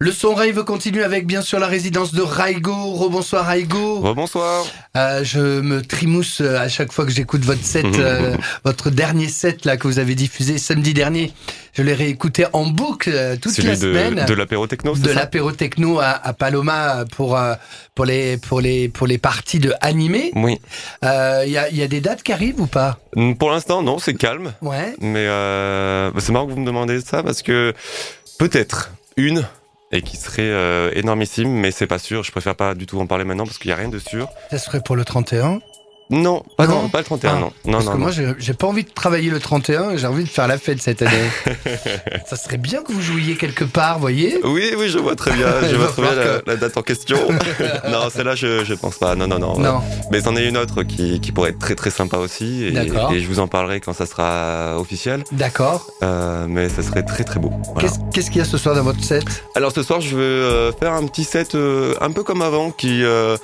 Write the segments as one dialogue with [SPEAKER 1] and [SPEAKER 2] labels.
[SPEAKER 1] Le son rave continue avec bien sûr la résidence de Raigo. Rebonsoir Raigo.
[SPEAKER 2] Rebonsoir.
[SPEAKER 1] Euh, je me trimousse euh, à chaque fois que j'écoute votre set, euh, votre dernier set là que vous avez diffusé samedi dernier. Je l'ai réécouté en boucle euh, toute
[SPEAKER 2] Celui
[SPEAKER 1] la semaine.
[SPEAKER 2] de l'apéro techno,
[SPEAKER 1] de l'apéro techno à, à Paloma pour euh, pour les pour les pour les parties de animé.
[SPEAKER 2] Oui.
[SPEAKER 1] Il y a y a des dates qui arrivent ou pas?
[SPEAKER 2] Pour l'instant, non, c'est calme.
[SPEAKER 1] Ouais.
[SPEAKER 2] Mais euh, bah, c'est marrant que vous me demandez ça parce que peut-être une et qui serait euh, énormissime, mais c'est pas sûr. Je préfère pas du tout en parler maintenant parce qu'il y a rien de sûr.
[SPEAKER 1] Ça serait pour le 31.
[SPEAKER 2] Non, pas,
[SPEAKER 1] Non
[SPEAKER 2] non, pas le 31,
[SPEAKER 1] Ah,
[SPEAKER 2] non. Non,
[SPEAKER 1] Parce
[SPEAKER 2] non,
[SPEAKER 1] que
[SPEAKER 2] non.
[SPEAKER 1] moi, j'ai pas envie de travailler le 31, j'ai envie de faire la fête cette année. ça serait bien que vous jouiez quelque part, voyez
[SPEAKER 2] Oui, oui, je vois très bien. Je vois très bien la, la date en question. non, celle-là, je, je pense pas. Non, non, non.
[SPEAKER 1] Non.
[SPEAKER 2] Mais c'en est une autre qui, qui pourrait être très très sympa aussi. Et,
[SPEAKER 1] D'accord.
[SPEAKER 2] et je vous en parlerai quand ça sera officiel.
[SPEAKER 1] D'accord.
[SPEAKER 2] Euh, mais ça serait très très beau. Voilà.
[SPEAKER 1] Qu'est-ce qu'est-ce qu'il y a ce soir dans votre set?
[SPEAKER 2] Alors ce soir, je veux euh, faire un petit set euh, un peu comme avant, qui euh,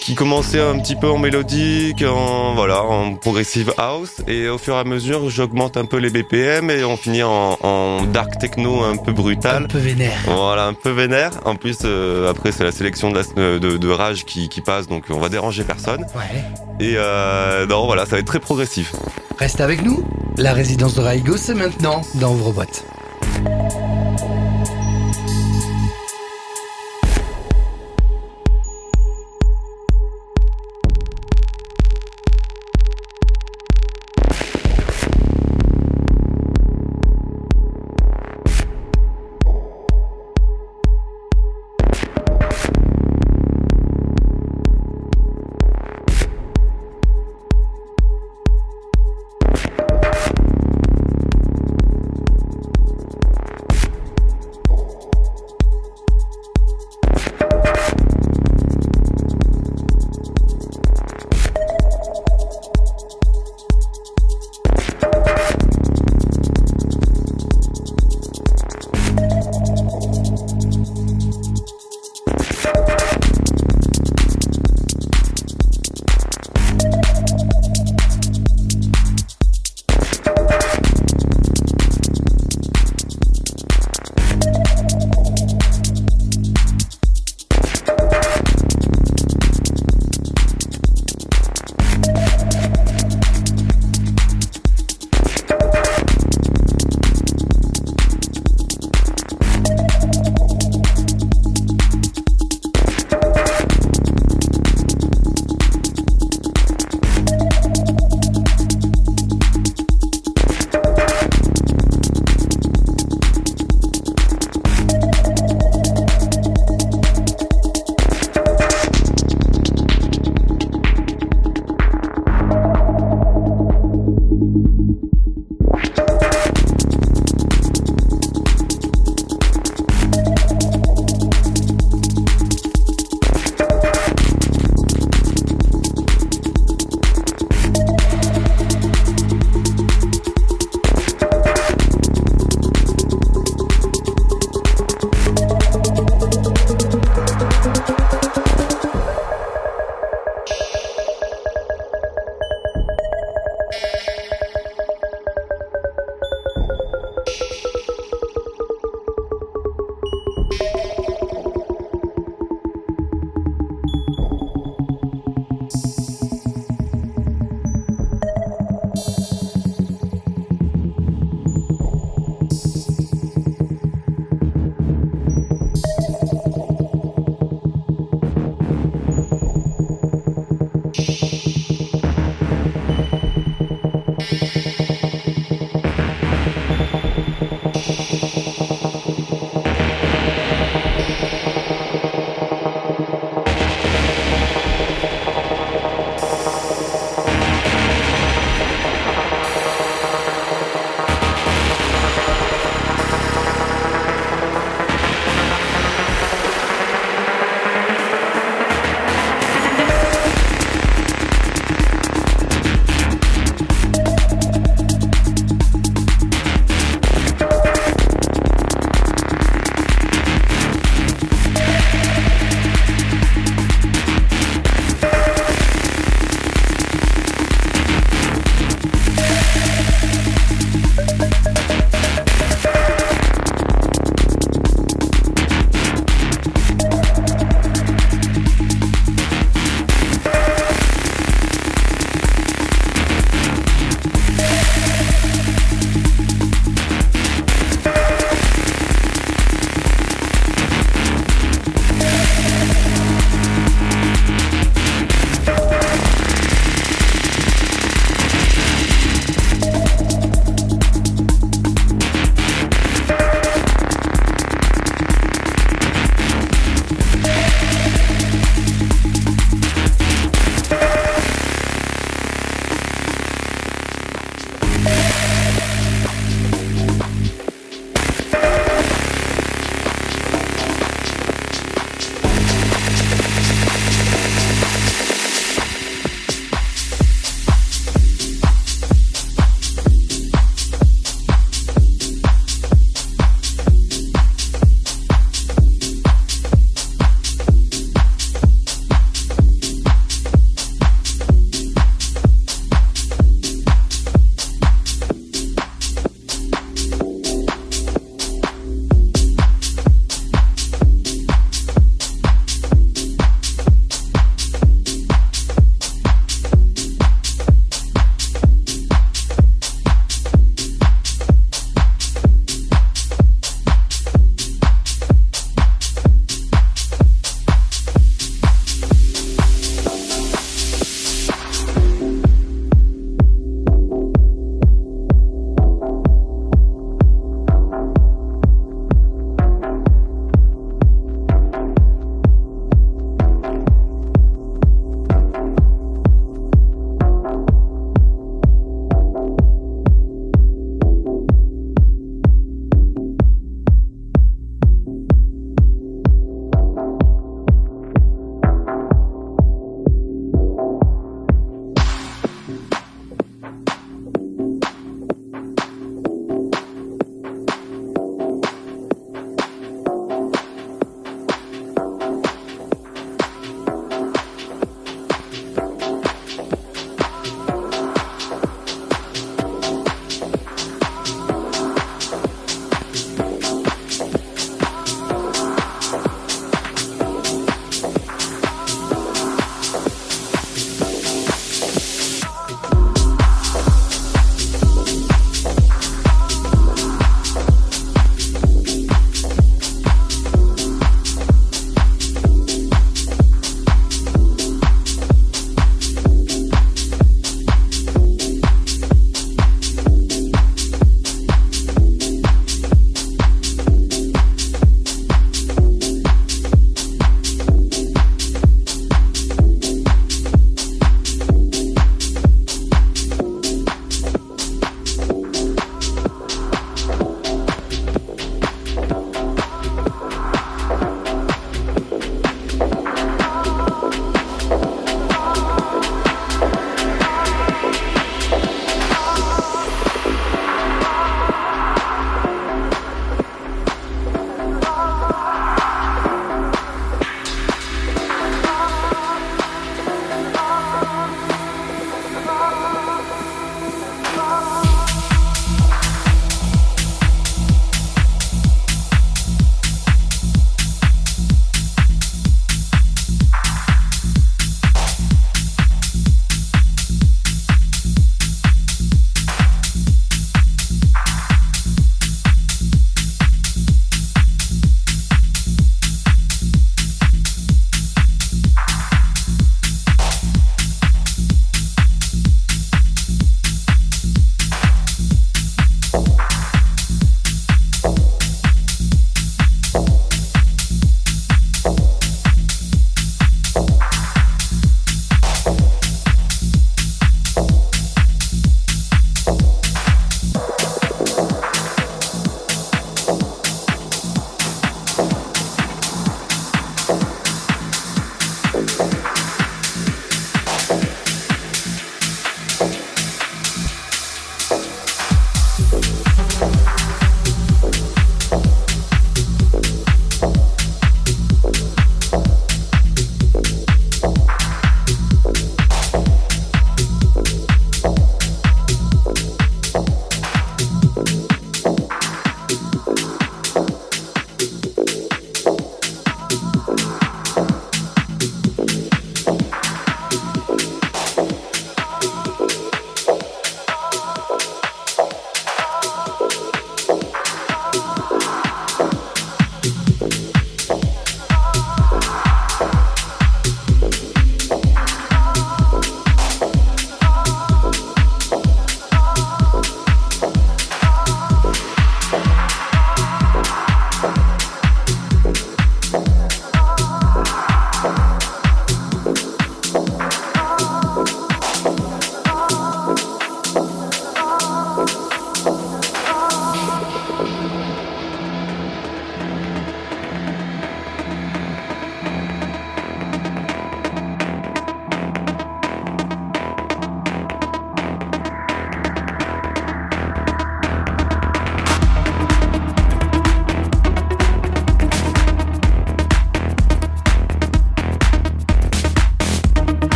[SPEAKER 2] qui commençait un petit peu en mélodique, en voilà, en progressive house, et au fur et à mesure, j'augmente un peu les BPM et on finit en, en dark techno un peu
[SPEAKER 1] Un
[SPEAKER 2] brutal.
[SPEAKER 1] peu vénère.
[SPEAKER 2] Voilà, un peu vénère. En plus, euh, après, c'est la sélection de, la- de, de rage qui, qui passe, donc on va déranger personne.
[SPEAKER 1] Ouais.
[SPEAKER 2] Et euh, non, voilà, ça va être très progressif.
[SPEAKER 1] Reste avec nous. La résidence de Raigo, c'est maintenant dans Ouvre-Boîte.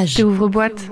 [SPEAKER 3] Partage.
[SPEAKER 4] ouvre boîte.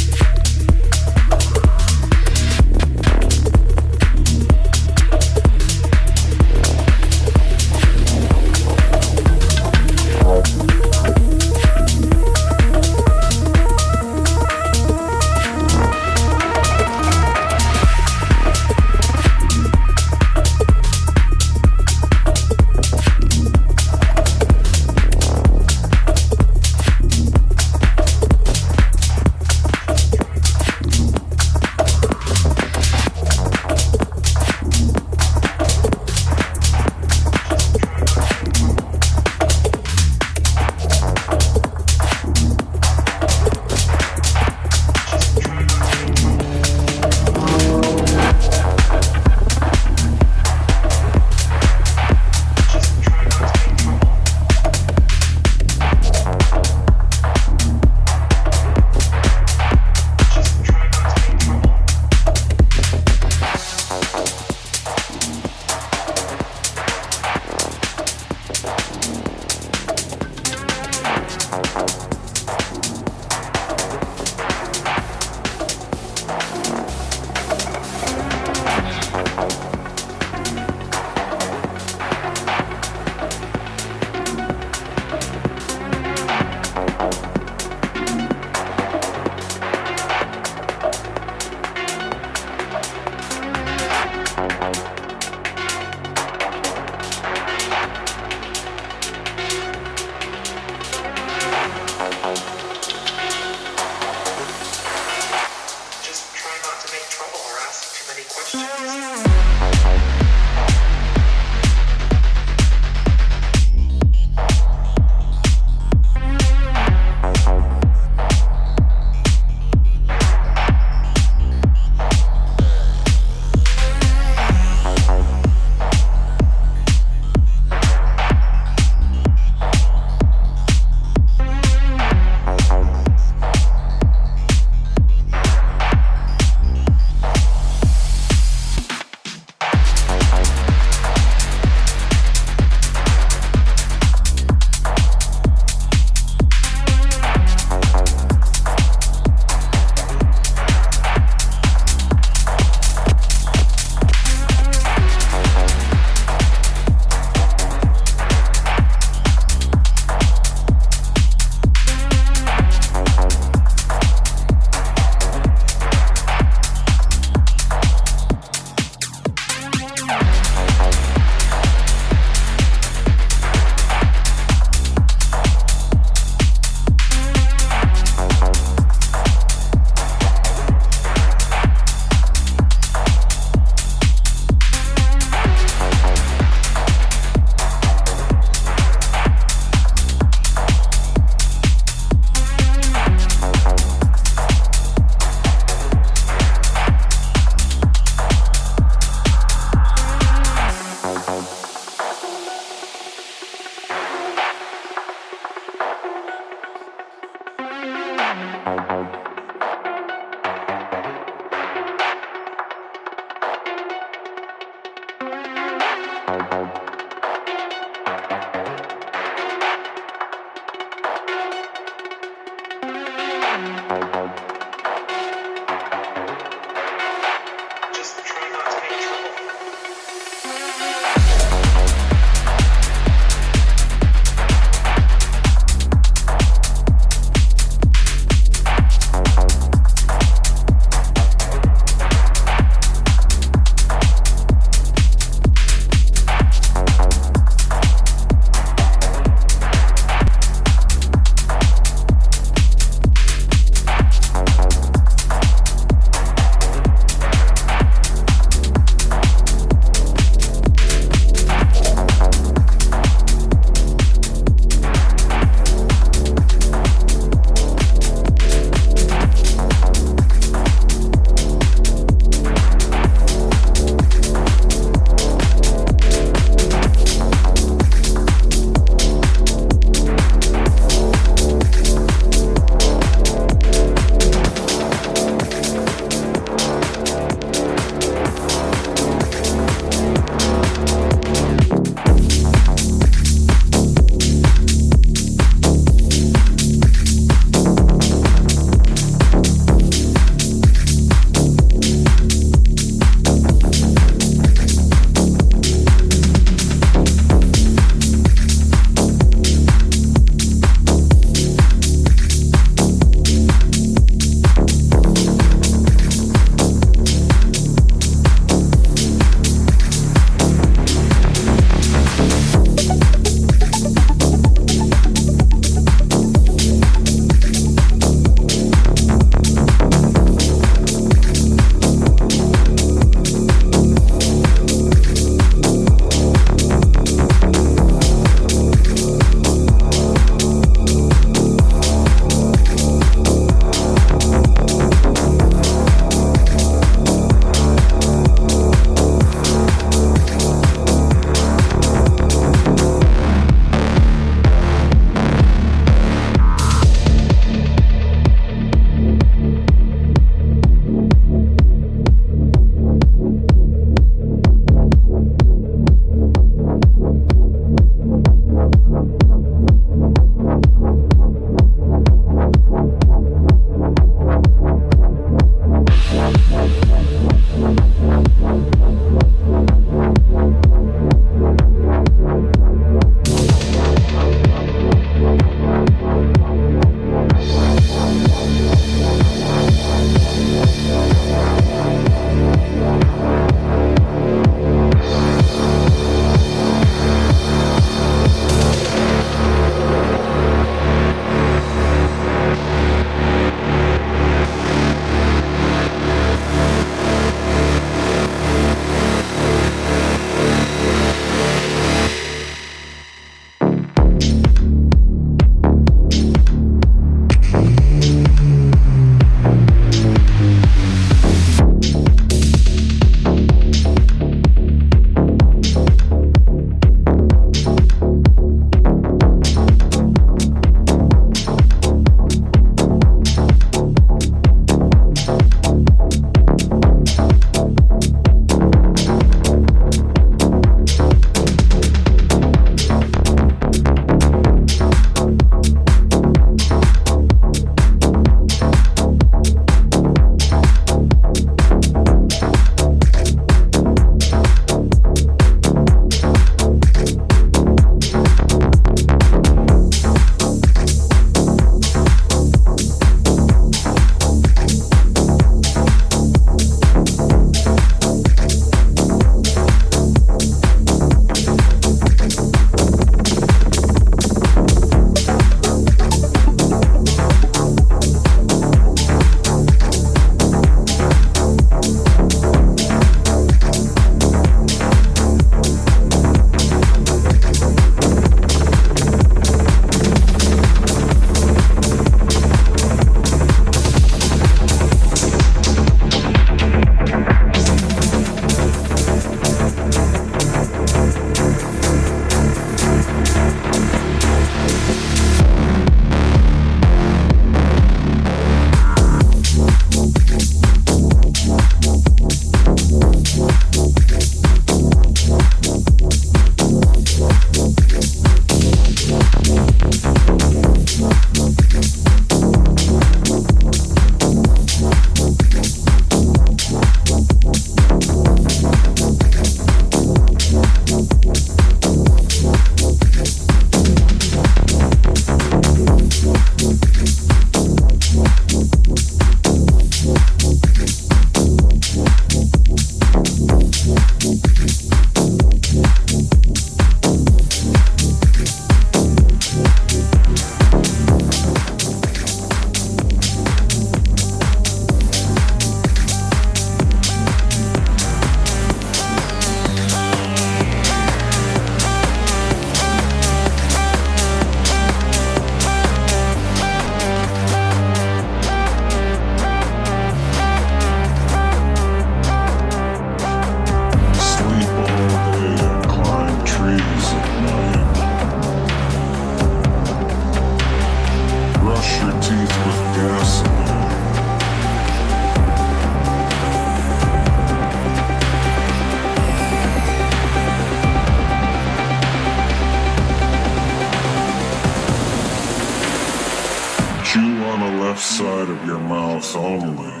[SPEAKER 3] Side of your mouth only.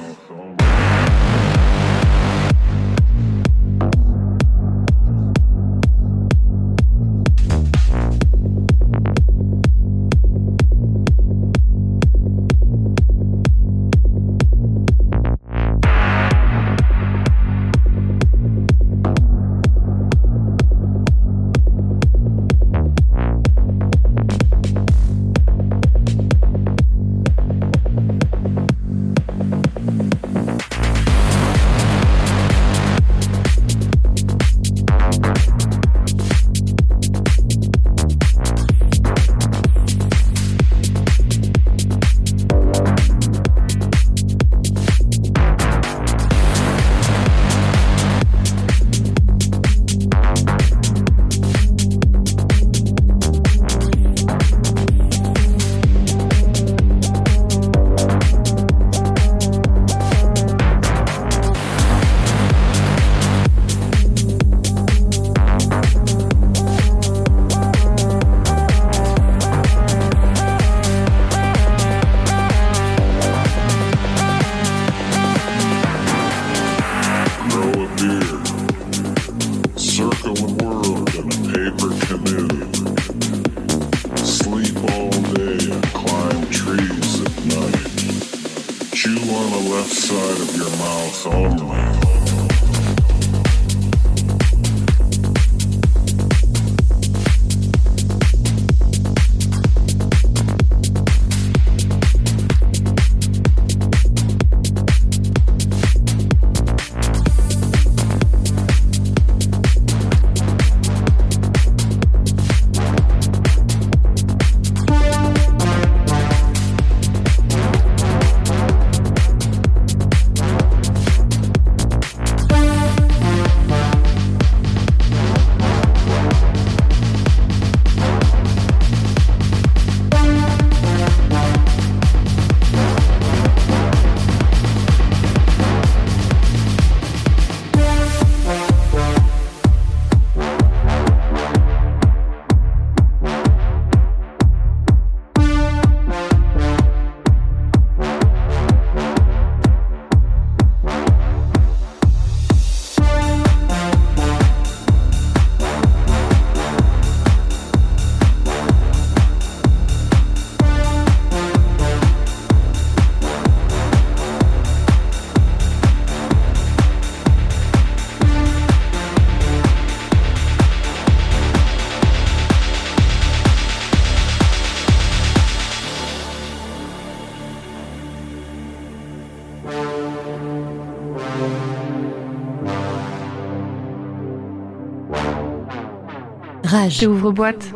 [SPEAKER 4] Rage. ouvre-boîte.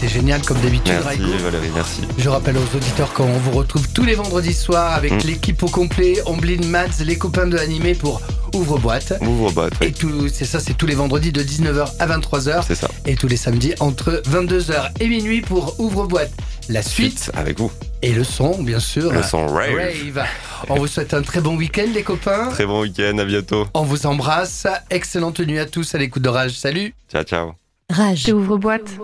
[SPEAKER 1] C'était génial comme d'habitude,
[SPEAKER 2] Merci
[SPEAKER 1] Raigo.
[SPEAKER 2] Valérie, merci.
[SPEAKER 1] Je rappelle aux auditeurs qu'on vous retrouve tous les vendredis soirs avec
[SPEAKER 2] Mm.
[SPEAKER 1] l'équipe au complet, Omblin Mads, les copains de Animé pour Ouvre-boîte.
[SPEAKER 2] Ouvre-boîte,
[SPEAKER 1] Et
[SPEAKER 2] oui.
[SPEAKER 1] tout, c'est ça, c'est tous les vendredis de 19h à 23h
[SPEAKER 2] C'est ça.
[SPEAKER 1] et tous les samedis entre 22h et minuit pour Ouvre-boîte. La suite
[SPEAKER 2] Suite avec vous.
[SPEAKER 1] et le son, bien sûr.
[SPEAKER 2] Le son rave.
[SPEAKER 1] Rave. On vous souhaite un très bon week-end, les copains.
[SPEAKER 2] Très bon week-end, à bientôt.
[SPEAKER 1] On vous embrasse. Excellente nuit à tous à l'écoute d'Orage. Salut.
[SPEAKER 2] Ciao, ciao.
[SPEAKER 4] Rage. Ouvre boîte.